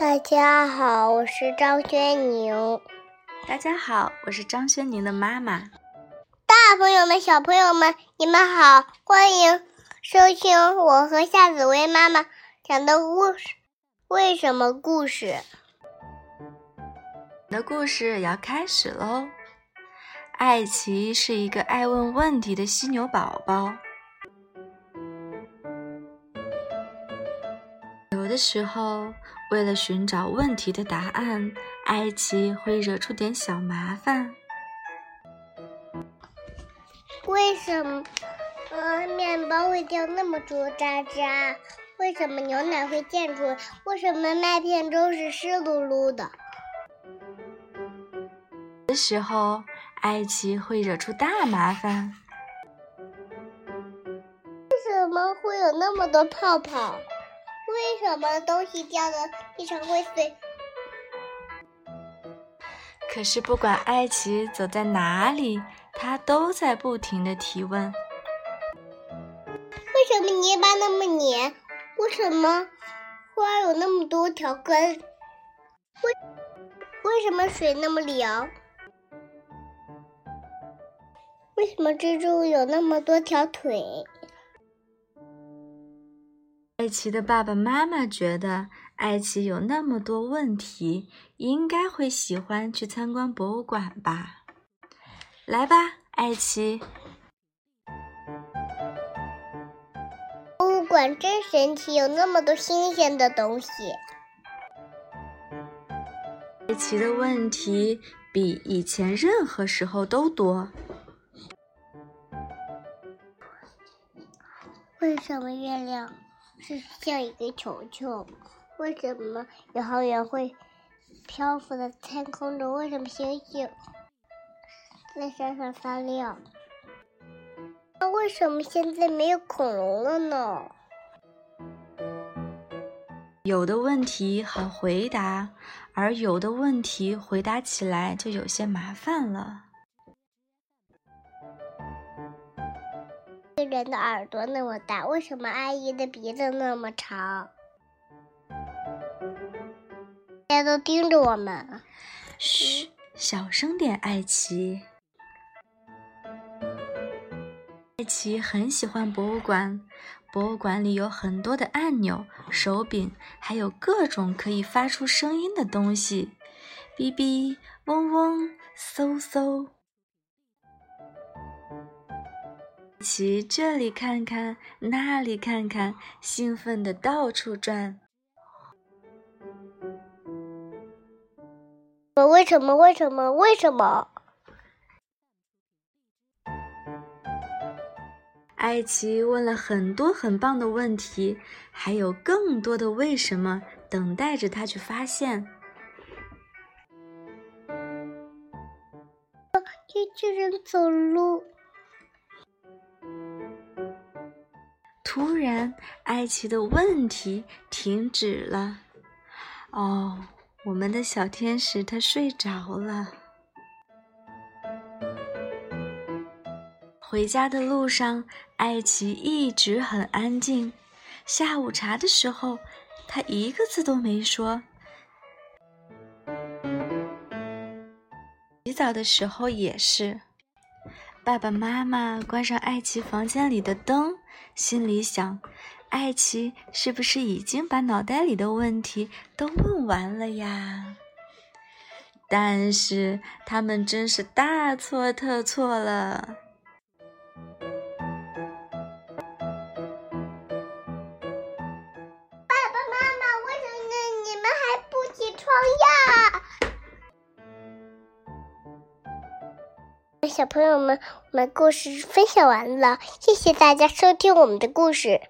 大家好，我是张轩宁。大家好，我是张轩宁的妈妈。大朋友们、小朋友们，你们好，欢迎收听我和夏紫薇妈妈讲的故事。为什么故事？的故事要开始喽。艾奇是一个爱问问题的犀牛宝宝。的时候，为了寻找问题的答案，艾奇会惹出点小麻烦。为什么，呃，面包会掉那么多渣渣？为什么牛奶会溅出来？为什么麦片粥是湿漉漉的？的时候，艾奇会惹出大麻烦。为什么会有那么多泡泡？为什么东西掉的地上会碎？可是不管艾奇走在哪里，他都在不停的提问：为什么泥巴那么黏？为什么花有那么多条根？为为什么水那么凉？为什么蜘蛛有那么多条腿？艾奇的爸爸妈妈觉得艾奇有那么多问题，应该会喜欢去参观博物馆吧？来吧，艾奇！博物馆真神奇，有那么多新鲜的东西。艾奇的问题比以前任何时候都多。为什么月亮是像一个球球？为什么宇航员会漂浮在天空中？为什么星星在闪闪发亮？那为什么现在没有恐龙了呢？有的问题好回答，而有的问题回答起来就有些麻烦了。人的耳朵那么大，为什么阿姨的鼻子那么长？大家都盯着我们。嘘，小声点，艾奇。艾奇很喜欢博物馆，博物馆里有很多的按钮、手柄，还有各种可以发出声音的东西，哔哔、嗡嗡、嗖嗖。奇这里看看，那里看看，兴奋的到处转。我为什么？为什么？为什么？艾奇问了很多很棒的问题，还有更多的为什么等待着他去发现。机器人走路。突然，艾奇的问题停止了。哦，我们的小天使他睡着了。回家的路上，艾奇一直很安静。下午茶的时候，他一个字都没说。洗澡的时候也是。爸爸妈妈关上爱奇房间里的灯，心里想：爱奇是不是已经把脑袋里的问题都问完了呀？但是他们真是大错特错了。小朋友们，我们故事分享完了，谢谢大家收听我们的故事。